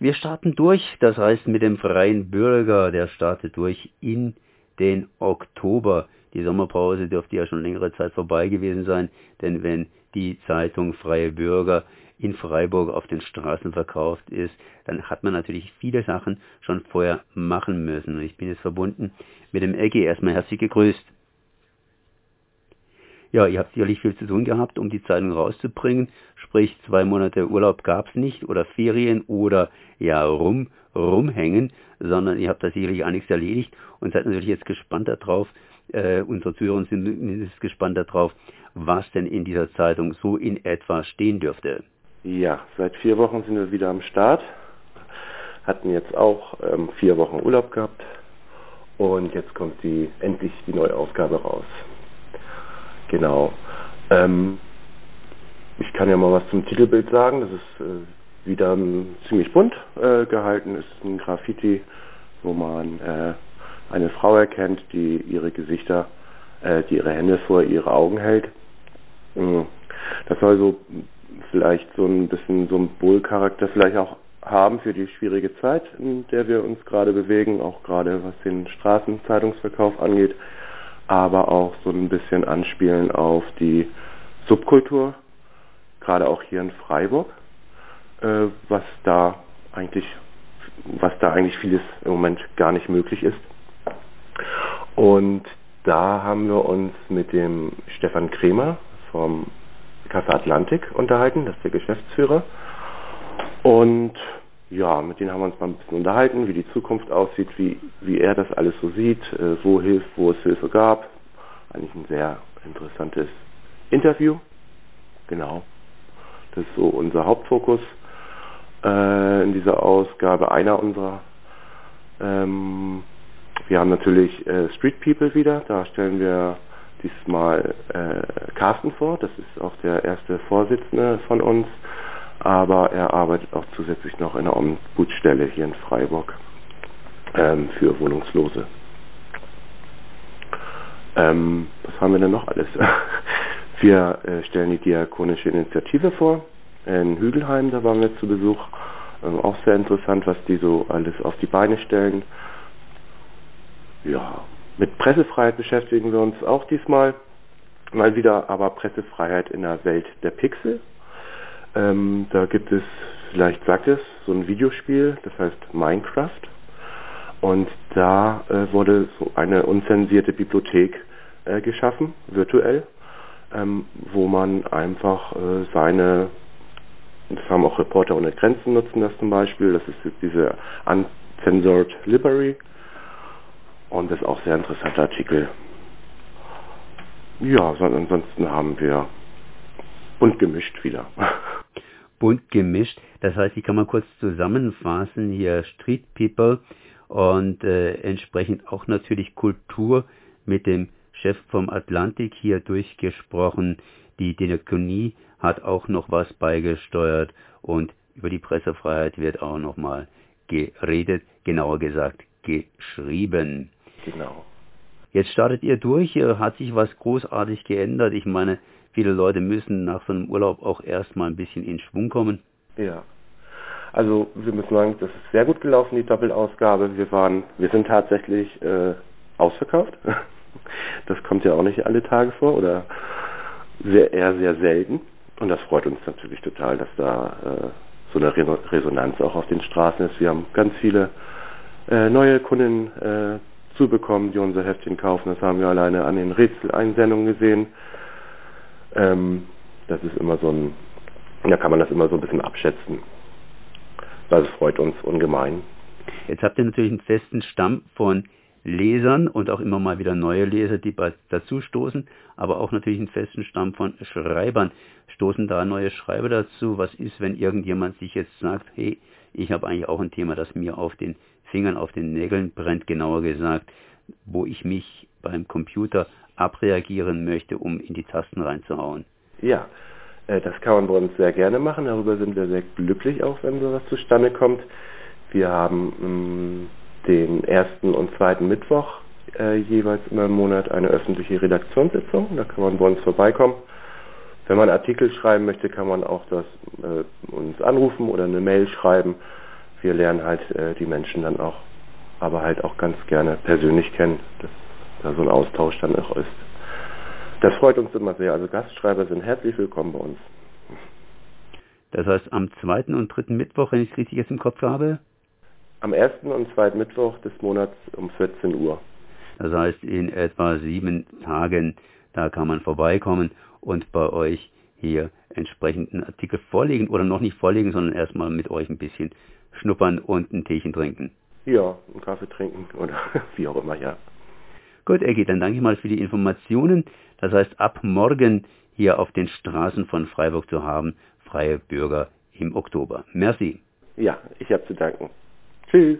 Wir starten durch, das heißt mit dem freien Bürger, der startet durch in den Oktober. Die Sommerpause dürfte ja schon längere Zeit vorbei gewesen sein, denn wenn die Zeitung Freie Bürger in Freiburg auf den Straßen verkauft ist, dann hat man natürlich viele Sachen schon vorher machen müssen. Und ich bin jetzt verbunden mit dem Eggy. Erstmal herzlich gegrüßt. Ja, ihr habt sicherlich viel zu tun gehabt, um die Zeitung rauszubringen. Sprich, zwei Monate Urlaub gab's nicht oder Ferien oder ja rum, rumhängen, sondern ihr habt da sicherlich einiges erledigt und seid natürlich jetzt gespannt darauf, äh, unsere Zuhörer sind mindestens gespannt darauf, was denn in dieser Zeitung so in etwa stehen dürfte. Ja, seit vier Wochen sind wir wieder am Start. Hatten jetzt auch ähm, vier Wochen Urlaub gehabt und jetzt kommt die endlich die neue Ausgabe raus. Genau. Ähm, ich kann ja mal was zum Titelbild sagen. Das ist äh, wieder ähm, ziemlich bunt äh, gehalten. Es ist ein Graffiti, wo man äh, eine Frau erkennt, die ihre Gesichter, äh, die ihre Hände vor ihre Augen hält. Mhm. Das soll so vielleicht so ein bisschen Symbolcharakter vielleicht auch haben für die schwierige Zeit, in der wir uns gerade bewegen, auch gerade was den Straßenzeitungsverkauf angeht, aber auch so ein bisschen anspielen auf die Subkultur, gerade auch hier in Freiburg, äh, was da eigentlich was da eigentlich vieles im Moment gar nicht möglich ist. Und da haben wir uns mit dem Stefan Kremer vom Café Atlantik unterhalten, das ist der Geschäftsführer. Und ja, mit denen haben wir uns mal ein bisschen unterhalten, wie die Zukunft aussieht, wie, wie er das alles so sieht, äh, wo hilft, wo es Hilfe gab. Eigentlich ein sehr interessantes Interview. Genau. Das ist so unser Hauptfokus äh, in dieser Ausgabe. Einer unserer ähm, wir haben natürlich äh, Street People wieder. Da stellen wir diesmal äh, Carsten vor. Das ist auch der erste Vorsitzende von uns. Aber er arbeitet auch zusätzlich noch in einer Ombudsstelle hier in Freiburg ähm, für Wohnungslose. Ähm, was haben wir denn noch alles? wir äh, stellen die Diakonische Initiative vor. In Hügelheim, da waren wir zu Besuch. Ähm, auch sehr interessant, was die so alles auf die Beine stellen. Ja, mit Pressefreiheit beschäftigen wir uns auch diesmal. Mal wieder aber Pressefreiheit in der Welt der Pixel. Ähm, da gibt es, vielleicht sagt es, so ein Videospiel, das heißt Minecraft. Und da äh, wurde so eine unzensierte Bibliothek äh, geschaffen, virtuell, ähm, wo man einfach äh, seine, das haben auch Reporter ohne Grenzen nutzen das zum Beispiel, das ist diese Uncensored Library, und das ist auch sehr interessanter Artikel. Ja, ansonsten haben wir bunt gemischt wieder. Bunt gemischt, das heißt, ich kann mal kurz zusammenfassen, hier Street People und äh, entsprechend auch natürlich Kultur mit dem Chef vom Atlantik hier durchgesprochen. Die Diakonie hat auch noch was beigesteuert und über die Pressefreiheit wird auch noch mal geredet, genauer gesagt geschrieben. Genau. Jetzt startet ihr durch, hat sich was großartig geändert. Ich meine, viele Leute müssen nach so einem Urlaub auch erstmal ein bisschen in Schwung kommen. Ja. Also wir müssen sagen, das ist sehr gut gelaufen, die Doppelausgabe. Wir waren, wir sind tatsächlich äh, ausverkauft. Das kommt ja auch nicht alle Tage vor oder sehr, eher sehr selten. Und das freut uns natürlich total, dass da äh, so eine Resonanz auch auf den Straßen ist. Wir haben ganz viele äh, neue Kunden äh, zubekommen, die unser Heftchen kaufen. Das haben wir alleine an den Rätseleinsendungen gesehen. Ähm, das ist immer so ein, da kann man das immer so ein bisschen abschätzen. Das freut uns ungemein. Jetzt habt ihr natürlich einen festen Stamm von Lesern und auch immer mal wieder neue Leser, die dazu stoßen, aber auch natürlich einen festen Stamm von Schreibern. Stoßen da neue Schreiber dazu? Was ist, wenn irgendjemand sich jetzt sagt, hey, ich habe eigentlich auch ein Thema, das mir auf den Fingern auf den Nägeln brennt, genauer gesagt, wo ich mich beim Computer abreagieren möchte, um in die Tasten reinzuhauen. Ja, äh, das kann man bei uns sehr gerne machen. Darüber sind wir sehr glücklich auch, wenn sowas zustande kommt. Wir haben mm, den ersten und zweiten Mittwoch äh, jeweils immer im Monat eine öffentliche Redaktionssitzung. Da kann man bei uns vorbeikommen. Wenn man Artikel schreiben möchte, kann man auch das äh, uns anrufen oder eine Mail schreiben wir lernen halt äh, die Menschen dann auch, aber halt auch ganz gerne persönlich kennen, dass da so ein Austausch dann auch ist. Das freut uns immer sehr. Also Gastschreiber sind herzlich willkommen bei uns. Das heißt am zweiten und dritten Mittwoch, wenn ich es richtig jetzt im Kopf habe? Am ersten und zweiten Mittwoch des Monats um 14 Uhr. Das heißt in etwa sieben Tagen, da kann man vorbeikommen und bei euch hier entsprechenden Artikel vorlegen oder noch nicht vorlegen, sondern erstmal mit euch ein bisschen schnuppern und ein Teechen trinken. Ja, einen Kaffee trinken oder wie auch immer, ja. Gut, Eggy, dann danke ich mal für die Informationen. Das heißt, ab morgen hier auf den Straßen von Freiburg zu haben, freie Bürger im Oktober. Merci. Ja, ich habe zu danken. Tschüss.